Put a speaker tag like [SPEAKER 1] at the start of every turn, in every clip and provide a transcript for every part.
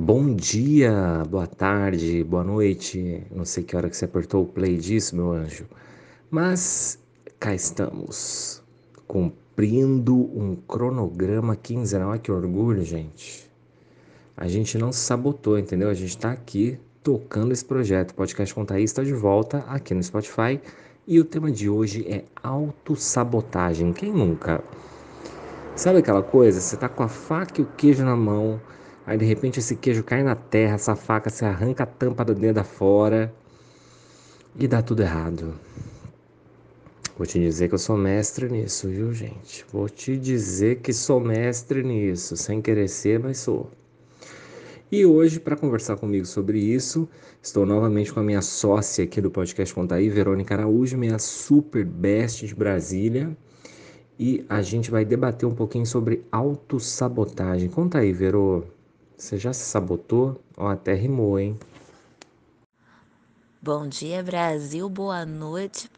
[SPEAKER 1] Bom dia, boa tarde, boa noite. Não sei que hora que você apertou o play disso, meu anjo. Mas cá estamos, cumprindo um cronograma quinzenal. Olha que orgulho, gente. A gente não se sabotou, entendeu? A gente está aqui tocando esse projeto. Podcast Contaí está de volta aqui no Spotify. E o tema de hoje é autossabotagem. Quem nunca? Sabe aquela coisa? Você tá com a faca e o queijo na mão Aí de repente esse queijo cai na terra, essa faca se arranca a tampa do dedo fora e dá tudo errado. Vou te dizer que eu sou mestre nisso, viu, gente? Vou te dizer que sou mestre nisso, sem querer ser, mas sou. E hoje, para conversar comigo sobre isso, estou novamente com a minha sócia aqui do podcast Contaí, Verônica Araújo, minha super best de Brasília. E a gente vai debater um pouquinho sobre autossabotagem. Conta aí, Verô. Você já se sabotou? Ó, até rimou, hein?
[SPEAKER 2] Bom dia, Brasil. Boa noite,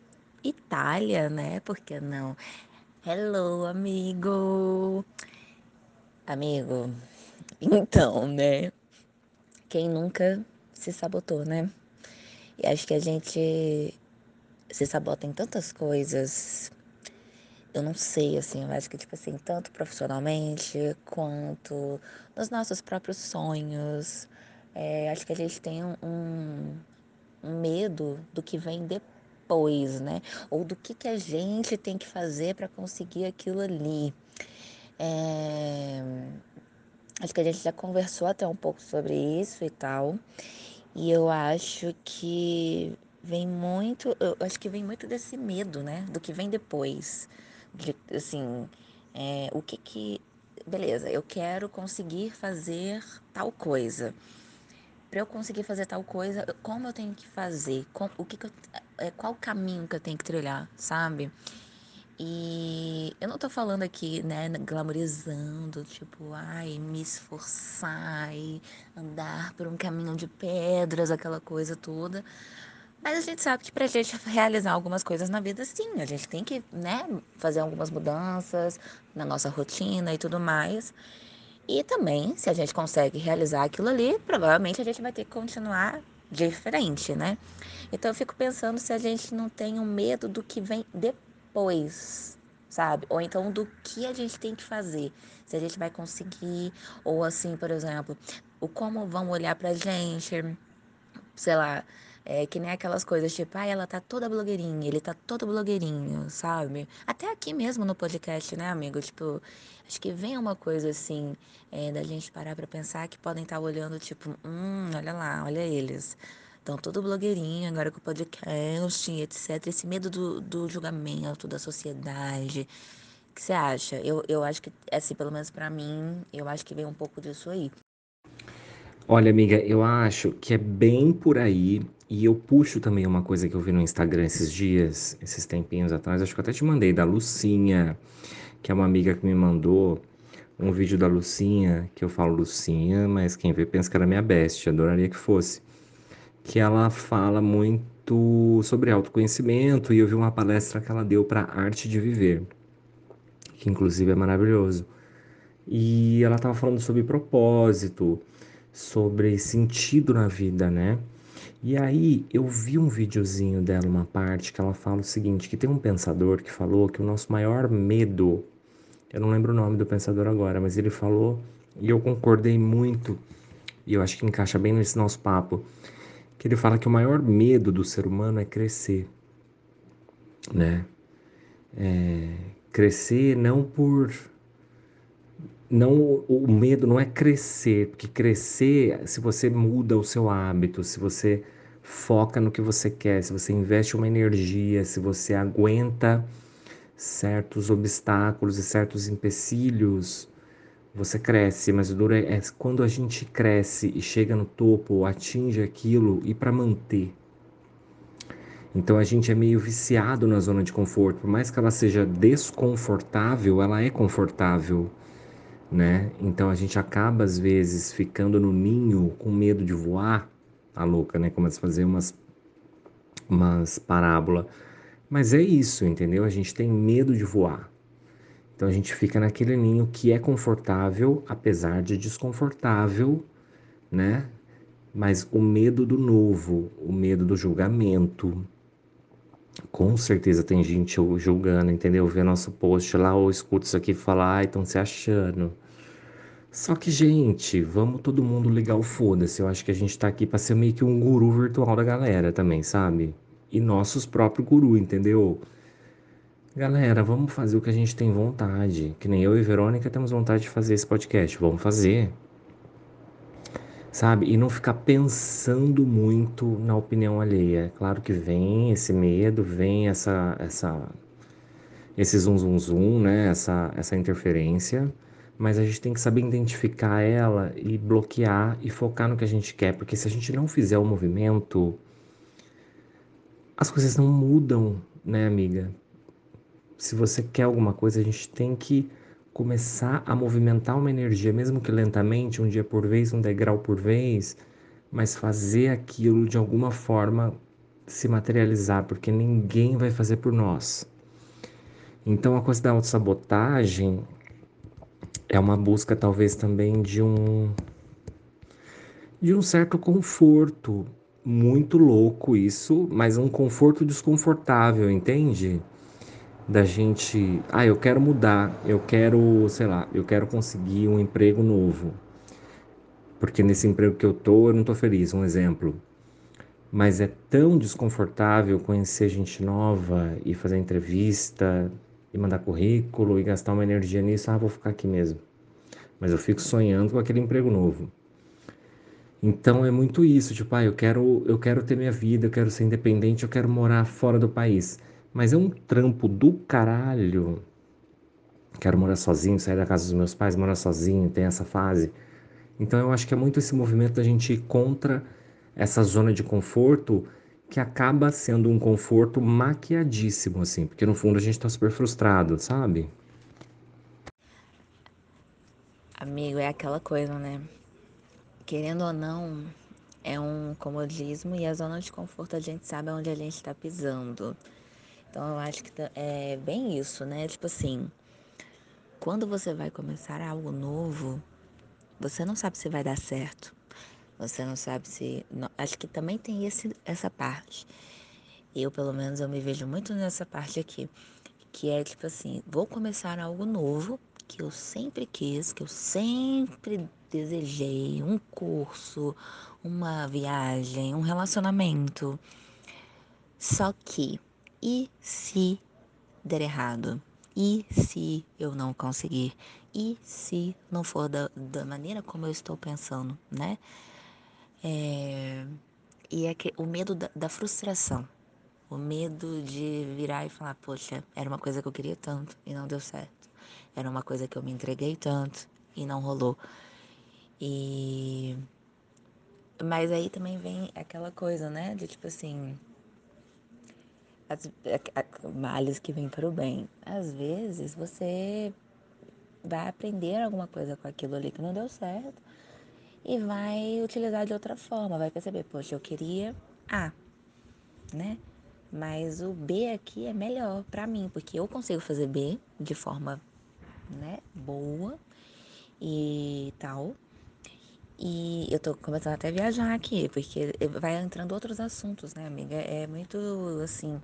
[SPEAKER 2] Itália, né? Por que não? Hello, amigo. Amigo, então, né? Quem nunca se sabotou, né? E acho que a gente se sabota em tantas coisas eu não sei, assim, eu acho que, tipo assim, tanto profissionalmente quanto nos nossos próprios sonhos, é, acho que a gente tem um, um medo do que vem depois, né? Ou do que, que a gente tem que fazer para conseguir aquilo ali. É, acho que a gente já conversou até um pouco sobre isso e tal. E eu acho que vem muito, eu acho que vem muito desse medo, né? Do que vem depois de assim, é, o que que. Beleza, eu quero conseguir fazer tal coisa. Para eu conseguir fazer tal coisa, como eu tenho que fazer? Com, o que, que eu, é, qual caminho que eu tenho que trilhar, sabe? E eu não tô falando aqui, né, glamorizando, tipo, ai, me esforçar e andar por um caminho de pedras, aquela coisa toda. Mas a gente sabe que para a gente realizar algumas coisas na vida, sim, a gente tem que, né, fazer algumas mudanças na nossa rotina e tudo mais. E também, se a gente consegue realizar aquilo ali, provavelmente a gente vai ter que continuar diferente, né? Então eu fico pensando se a gente não tem um medo do que vem depois, sabe? Ou então do que a gente tem que fazer. Se a gente vai conseguir, ou assim, por exemplo, o como vão olhar pra gente, sei lá, é que nem aquelas coisas tipo, ah, ela tá toda blogueirinha, ele tá todo blogueirinho, sabe? Até aqui mesmo no podcast, né, amigo? Tipo, acho que vem uma coisa assim, é, da gente parar pra pensar que podem estar tá olhando, tipo, hum, olha lá, olha eles. Estão todo blogueirinho, agora com o podcast, etc. Esse medo do, do julgamento, da sociedade. O que você acha? Eu, eu acho que, assim, pelo menos para mim, eu acho que vem um pouco disso aí.
[SPEAKER 1] Olha, amiga, eu acho que é bem por aí. E eu puxo também uma coisa que eu vi no Instagram esses dias, esses tempinhos atrás. Acho que eu até te mandei, da Lucinha, que é uma amiga que me mandou um vídeo da Lucinha, que eu falo Lucinha, mas quem vê pensa que era minha bestia, adoraria que fosse. Que ela fala muito sobre autoconhecimento e eu vi uma palestra que ela deu para Arte de Viver, que inclusive é maravilhoso. E ela estava falando sobre propósito, sobre sentido na vida, né? E aí eu vi um videozinho dela, uma parte que ela fala o seguinte, que tem um pensador que falou que o nosso maior medo, eu não lembro o nome do pensador agora, mas ele falou e eu concordei muito, e eu acho que encaixa bem nesse nosso papo, que ele fala que o maior medo do ser humano é crescer, né? É, crescer não por não o medo não é crescer, porque crescer, se você muda o seu hábito, se você foca no que você quer, se você investe uma energia, se você aguenta certos obstáculos e certos empecilhos, você cresce, mas o duro é, é quando a gente cresce e chega no topo, atinge aquilo e para manter. Então a gente é meio viciado na zona de conforto, por mais que ela seja desconfortável, ela é confortável né? Então a gente acaba às vezes ficando no ninho com medo de voar, a louca, né? Começa a fazer umas umas parábola. Mas é isso, entendeu? A gente tem medo de voar. Então a gente fica naquele ninho que é confortável, apesar de desconfortável, né? Mas o medo do novo, o medo do julgamento. Com certeza tem gente julgando, entendeu? Vê nosso post lá ou escuta isso aqui e fala, ai, estão se achando. Só que, gente, vamos todo mundo ligar o foda-se. Eu acho que a gente tá aqui pra ser meio que um guru virtual da galera também, sabe? E nossos próprios guru, entendeu? Galera, vamos fazer o que a gente tem vontade. Que nem eu e Verônica temos vontade de fazer esse podcast. Vamos fazer. Sabe? E não ficar pensando muito na opinião alheia. Claro que vem esse medo, vem essa, essa, esse zum zum zum, né? Essa, essa interferência. Mas a gente tem que saber identificar ela e bloquear e focar no que a gente quer. Porque se a gente não fizer o movimento, as coisas não mudam, né, amiga? se você quer alguma coisa, a gente tem que começar a movimentar uma energia, mesmo que lentamente, um dia por vez, um degrau por vez, mas fazer aquilo de alguma forma se materializar, porque ninguém vai fazer por nós. Então a coisa da autossabotagem é uma busca talvez também de um de um certo conforto, muito louco isso, mas um conforto desconfortável, entende? Da gente, ah, eu quero mudar, eu quero, sei lá, eu quero conseguir um emprego novo. Porque nesse emprego que eu tô, eu não tô feliz, um exemplo. Mas é tão desconfortável conhecer gente nova e fazer entrevista e mandar currículo e gastar uma energia nisso, ah, vou ficar aqui mesmo. Mas eu fico sonhando com aquele emprego novo. Então é muito isso, tipo, ah, eu quero, eu quero ter minha vida, eu quero ser independente, eu quero morar fora do país. Mas é um trampo do caralho. Quero morar sozinho, sair da casa dos meus pais, morar sozinho, tem essa fase. Então eu acho que é muito esse movimento da gente ir contra essa zona de conforto que acaba sendo um conforto maquiadíssimo, assim, porque no fundo a gente tá super frustrado, sabe?
[SPEAKER 2] Amigo, é aquela coisa, né? Querendo ou não, é um comodismo e a zona de conforto a gente sabe onde a gente está pisando. Então eu acho que é bem isso, né? Tipo assim, quando você vai começar algo novo, você não sabe se vai dar certo. Você não sabe se. Acho que também tem esse, essa parte. Eu, pelo menos, eu me vejo muito nessa parte aqui. Que é tipo assim, vou começar algo novo que eu sempre quis, que eu sempre desejei, um curso, uma viagem, um relacionamento. Só que e se der errado? E se eu não conseguir? E se não for da, da maneira como eu estou pensando, né? É, e é que, o medo da, da frustração. O medo de virar e falar, poxa, era uma coisa que eu queria tanto e não deu certo. Era uma coisa que eu me entreguei tanto e não rolou. E mas aí também vem aquela coisa, né, de tipo assim, as, males que vêm para o bem. Às vezes você vai aprender alguma coisa com aquilo ali que não deu certo e vai utilizar de outra forma, vai perceber, poxa, eu queria A, né? Mas o B aqui é melhor para mim, porque eu consigo fazer B de forma, né, boa e tal. E eu tô começando até a viajar aqui, porque vai entrando outros assuntos, né, amiga? É muito assim.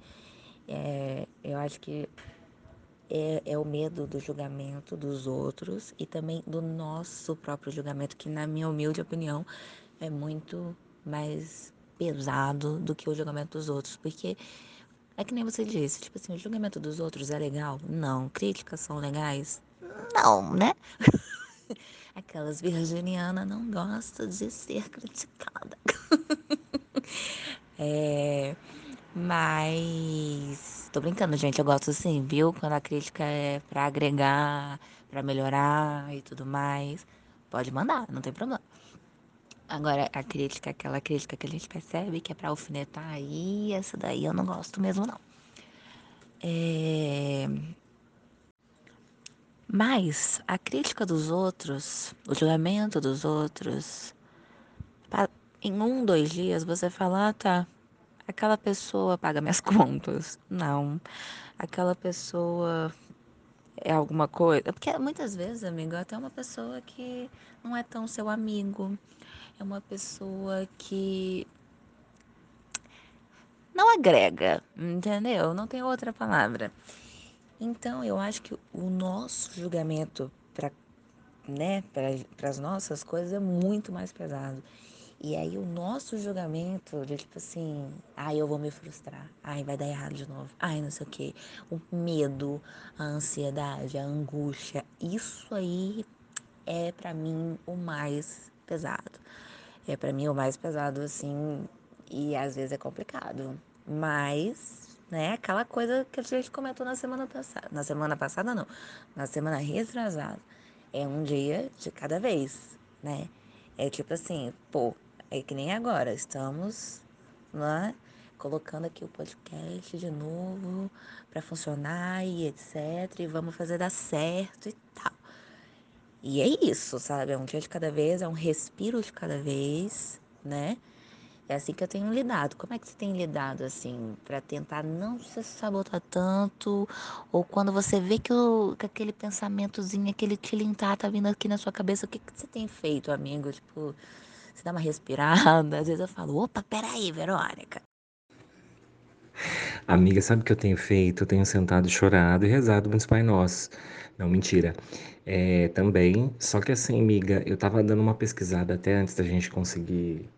[SPEAKER 2] É, eu acho que é, é, o medo do julgamento dos outros e também do nosso próprio julgamento, que, na minha humilde opinião, é muito mais pesado do que o julgamento dos outros. Porque é que nem você disse, tipo assim, o julgamento dos outros é legal? Não. Críticas são legais? Não, né? Aquelas virginianas não gostam de ser criticada. é, mas tô brincando, gente. Eu gosto assim, viu? Quando a crítica é para agregar, para melhorar e tudo mais, pode mandar, não tem problema. Agora, a crítica, aquela crítica que a gente percebe que é pra alfinetar, aí essa daí eu não gosto mesmo, não. É... Mas a crítica dos outros, o julgamento dos outros, em um, dois dias você fala, ah, tá, aquela pessoa paga minhas contas. Não, aquela pessoa é alguma coisa. Porque muitas vezes, amigo, é até uma pessoa que não é tão seu amigo. é uma pessoa que não agrega, entendeu? Não tem outra palavra. Então, eu acho que o nosso julgamento para né, para as nossas coisas é muito mais pesado. E aí o nosso julgamento de tipo assim, ai, eu vou me frustrar, ai, vai dar errado de novo, ai, não sei o quê. O medo, a ansiedade, a angústia, isso aí é para mim o mais pesado. É para mim o mais pesado assim, e às vezes é complicado. Mas, né, aquela coisa que a gente comentou na semana passada. Na semana passada não, na semana retrasada. É um dia de cada vez, né? É tipo assim, pô, é que nem agora, estamos lá colocando aqui o podcast de novo para funcionar e etc. E vamos fazer dar certo e tal. E é isso, sabe? É um dia de cada vez, é um respiro de cada vez, né? É assim que eu tenho lidado. Como é que você tem lidado assim para tentar não se sabotar tanto? Ou quando você vê que, o, que aquele pensamentozinho, aquele tilintar tá vindo aqui na sua cabeça, o que, que você tem feito, amigo? Tipo, você dá uma respirada. Às vezes eu falo, opa, peraí, Verônica.
[SPEAKER 1] Amiga, sabe o que eu tenho feito? Eu tenho sentado, chorado e rezado muitos Pai Nossos. Não, mentira. É, também, só que assim, amiga, eu tava dando uma pesquisada até antes da gente conseguir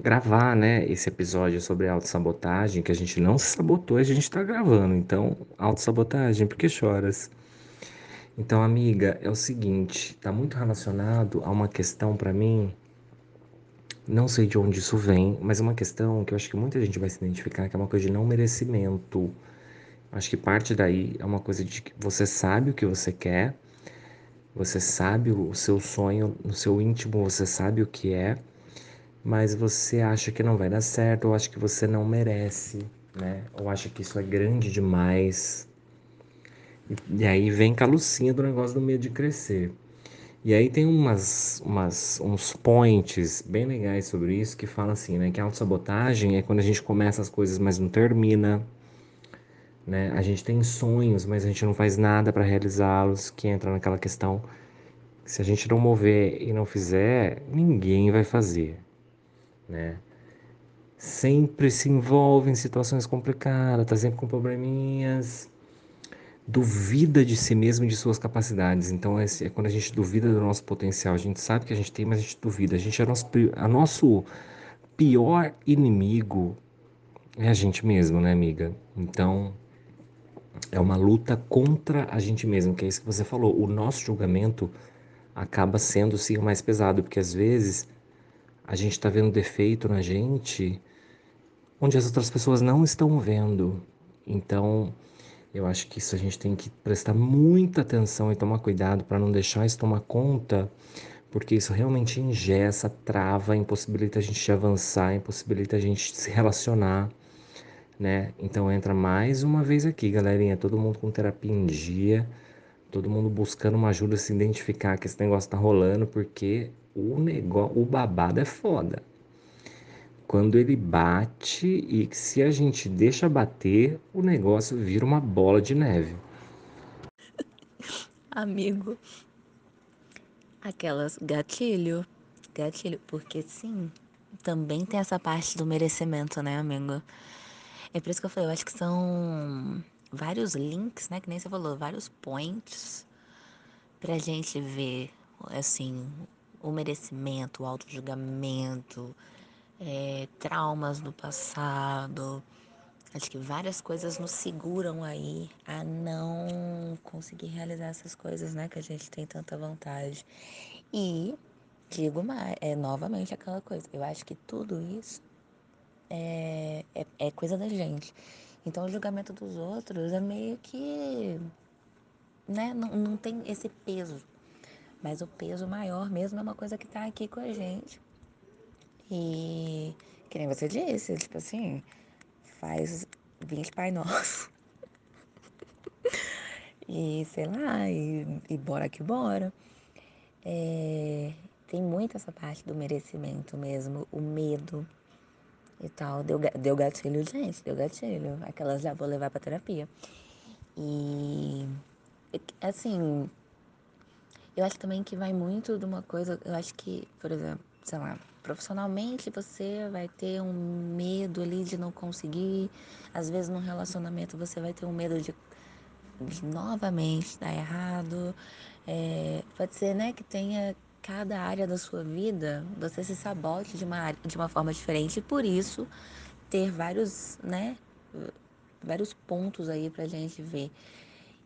[SPEAKER 1] gravar, né, esse episódio sobre autossabotagem, que a gente não se sabotou, a gente tá gravando. Então, autossabotagem, por que choras? Então, amiga, é o seguinte, tá muito relacionado a uma questão para mim não sei de onde isso vem, mas é uma questão que eu acho que muita gente vai se identificar, que é uma coisa de não merecimento. Acho que parte daí é uma coisa de que você sabe o que você quer, você sabe o seu sonho, no seu íntimo você sabe o que é, mas você acha que não vai dar certo, ou acha que você não merece, né? Ou acha que isso é grande demais. E, e aí vem com a lucinha do negócio do medo de crescer. E aí tem umas, umas, uns points bem legais sobre isso que fala assim, né? Que a autossabotagem é quando a gente começa as coisas, mas não termina. Né? A gente tem sonhos, mas a gente não faz nada para realizá-los, que entra naquela questão. Se a gente não mover e não fizer, ninguém vai fazer. Né? Sempre se envolve em situações complicadas, tá sempre com probleminhas duvida de si mesmo e de suas capacidades. Então, é quando a gente duvida do nosso potencial. A gente sabe que a gente tem, mas a gente duvida. A gente é nosso, a nosso pior inimigo é a gente mesmo, né, amiga? Então, é uma luta contra a gente mesmo, que é isso que você falou. O nosso julgamento acaba sendo sim o mais pesado, porque às vezes a gente está vendo defeito na gente onde as outras pessoas não estão vendo. Então, eu acho que isso a gente tem que prestar muita atenção e tomar cuidado para não deixar isso tomar conta, porque isso realmente ingessa, trava, impossibilita a gente avançar, impossibilita a gente se relacionar, né? Então entra mais uma vez aqui, galerinha, todo mundo com terapia em dia, todo mundo buscando uma ajuda, se identificar que esse negócio tá rolando, porque o negócio, o babado é foda quando ele bate e se a gente deixa bater, o negócio vira uma bola de neve.
[SPEAKER 2] Amigo, aquelas gatilho, gatilho, porque sim, também tem essa parte do merecimento, né, amigo? É por isso que eu falei, eu acho que são vários links, né, que nem você falou, vários points pra gente ver, assim, o merecimento, o auto-julgamento, é, traumas do passado. Acho que várias coisas nos seguram aí a não conseguir realizar essas coisas, né? Que a gente tem tanta vontade. E digo mais, é novamente aquela coisa. Eu acho que tudo isso é, é, é coisa da gente. Então o julgamento dos outros é meio que. Né? Não, não tem esse peso. Mas o peso maior mesmo é uma coisa que tá aqui com a gente e que nem você disse, tipo assim, faz 20 Pai Nosso. e sei lá, e, e bora que bora. É, tem muito essa parte do merecimento mesmo, o medo e tal. Deu, deu gatilho, gente, deu gatilho. Aquelas já vou levar pra terapia. E assim, eu acho também que vai muito de uma coisa, eu acho que, por exemplo, sei lá, profissionalmente você vai ter um medo ali de não conseguir, às vezes no relacionamento você vai ter um medo de, de novamente dar errado. É, pode ser, né, que tenha cada área da sua vida, você se sabote de uma, de uma forma diferente e por isso ter vários, né, vários pontos aí pra gente ver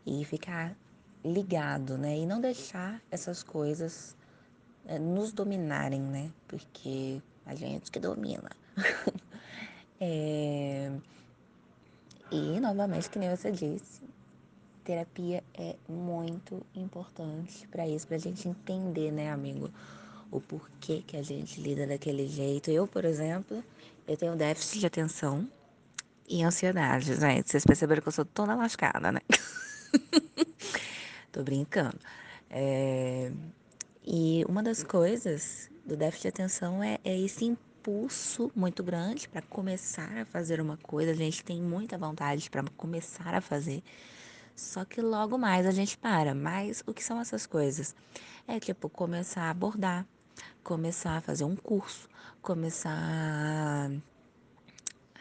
[SPEAKER 2] e ficar ligado, né, e não deixar essas coisas é, nos dominarem, né, porque a gente que domina. é... E novamente, que nem você disse, terapia é muito importante para isso, para a gente entender, né, amigo, o porquê que a gente lida daquele jeito. Eu, por exemplo, eu tenho déficit de atenção e ansiedade, gente. Vocês perceberam que eu sou toda lascada, né? Tô brincando. É... E uma das coisas do déficit de atenção é, é esse impulso muito grande para começar a fazer uma coisa. A gente tem muita vontade para começar a fazer. Só que logo mais a gente para. Mas o que são essas coisas? É tipo começar a abordar, começar a fazer um curso, começar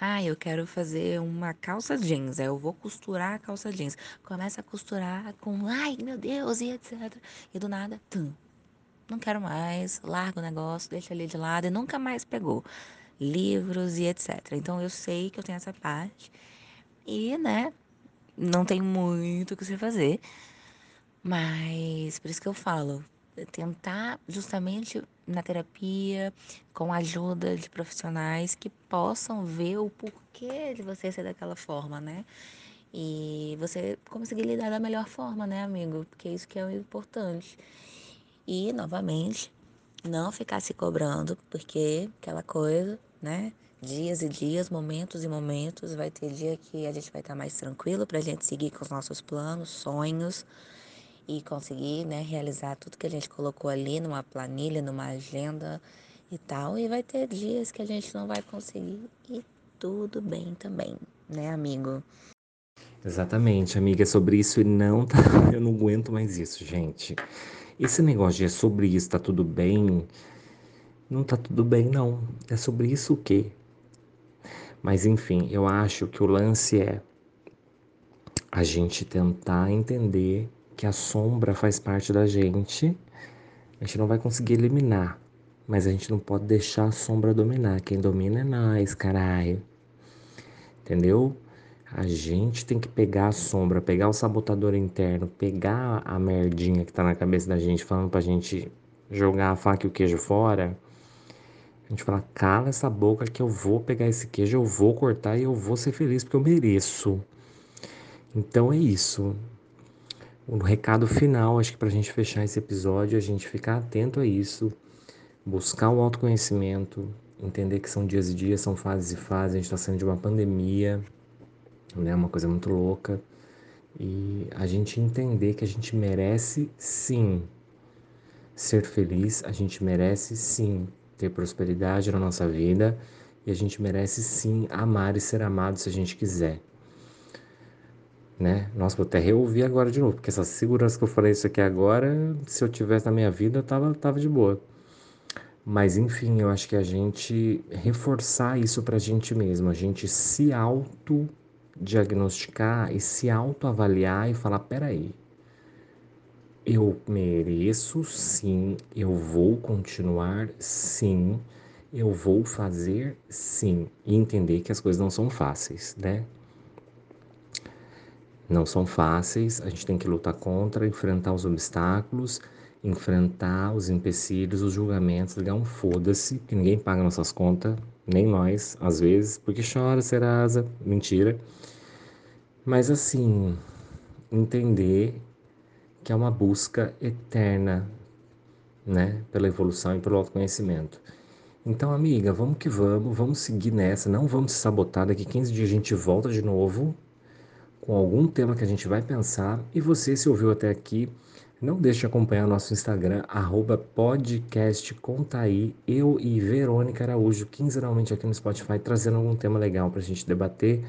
[SPEAKER 2] ah, eu quero fazer uma calça jeans, eu vou costurar a calça jeans. Começa a costurar com, ai meu Deus, e etc. E do nada, tum, não quero mais, larga o negócio, deixa ali de lado e nunca mais pegou. Livros e etc. Então eu sei que eu tenho essa parte e, né, não tem muito o que se fazer. Mas por isso que eu falo, tentar justamente na terapia, com a ajuda de profissionais que possam ver o porquê de você ser daquela forma, né? E você conseguir lidar da melhor forma, né, amigo? Porque é isso que é o importante. E, novamente, não ficar se cobrando, porque aquela coisa, né? Dias e dias, momentos e momentos. Vai ter dia que a gente vai estar mais tranquilo pra gente seguir com os nossos planos, sonhos e conseguir né, realizar tudo que a gente colocou ali numa planilha, numa agenda e tal. E vai ter dias que a gente não vai conseguir e tudo bem também, né, amigo?
[SPEAKER 1] Exatamente, amiga, é sobre isso e não tá. Eu não aguento mais isso, gente. Esse negócio de é sobre isso, tá tudo bem. Não tá tudo bem, não. É sobre isso o quê? Mas enfim, eu acho que o lance é a gente tentar entender que a sombra faz parte da gente. A gente não vai conseguir eliminar, mas a gente não pode deixar a sombra dominar. Quem domina é nós, caralho. Entendeu? A gente tem que pegar a sombra, pegar o sabotador interno, pegar a merdinha que tá na cabeça da gente, falando pra gente jogar a faca e o queijo fora. A gente fala, cala essa boca que eu vou pegar esse queijo, eu vou cortar e eu vou ser feliz porque eu mereço. Então é isso. O recado final, acho que pra gente fechar esse episódio, a gente ficar atento a isso, buscar o autoconhecimento, entender que são dias e dias, são fases e fases, a gente está saindo de uma pandemia, né? Uma coisa muito louca. E a gente entender que a gente merece sim ser feliz, a gente merece sim ter prosperidade na nossa vida e a gente merece sim amar e ser amado se a gente quiser. Né? Nossa, vou até reouvir agora de novo, porque essa segurança que eu falei isso aqui agora, se eu tivesse na minha vida, eu tava, tava de boa. Mas enfim, eu acho que a gente reforçar isso pra gente mesmo, a gente se auto diagnosticar e se autoavaliar e falar: peraí, eu mereço sim, eu vou continuar sim, eu vou fazer sim, e entender que as coisas não são fáceis, né? Não são fáceis, a gente tem que lutar contra, enfrentar os obstáculos, enfrentar os empecilhos, os julgamentos, ligar um foda-se, que ninguém paga nossas contas, nem nós, às vezes, porque chora, Serasa, mentira. Mas assim, entender que é uma busca eterna, né, pela evolução e pelo autoconhecimento. Então, amiga, vamos que vamos, vamos seguir nessa, não vamos se sabotar. Daqui 15 dias a gente volta de novo com algum tema que a gente vai pensar. E você, se ouviu até aqui, não deixe de acompanhar nosso Instagram, arroba podcastcontaí, eu e Verônica Araújo, quinzenalmente aqui no Spotify, trazendo algum tema legal para a gente debater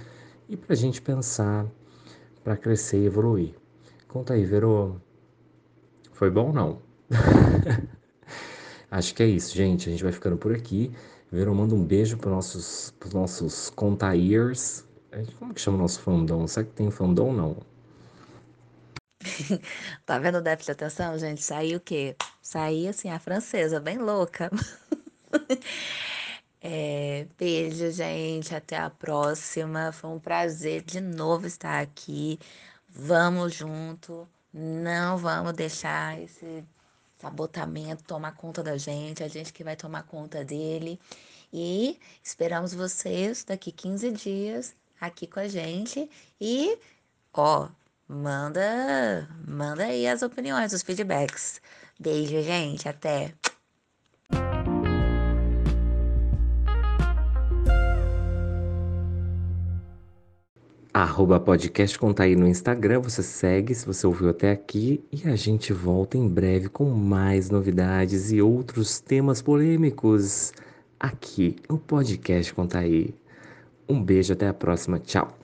[SPEAKER 1] e para a gente pensar, para crescer e evoluir. Conta aí, Verô. Foi bom ou não? Acho que é isso, gente. A gente vai ficando por aqui. Verão, manda um beijo para nossos, pros nossos contaíers. Como que chama o nosso fandom? Será que tem fandom ou não?
[SPEAKER 2] tá vendo o déficit de atenção, gente? Saiu o quê? Saiu assim, a francesa, bem louca. é, beijo, gente. Até a próxima. Foi um prazer de novo estar aqui. Vamos junto. Não vamos deixar esse sabotamento tomar conta da gente. A gente que vai tomar conta dele. E esperamos vocês daqui 15 dias aqui com a gente. E, ó, manda, manda aí as opiniões, os feedbacks. Beijo, gente. Até.
[SPEAKER 1] Arroba podcast Contaí no Instagram, você segue se você ouviu até aqui e a gente volta em breve com mais novidades e outros temas polêmicos aqui no podcast Contaí. Um beijo, até a próxima, tchau!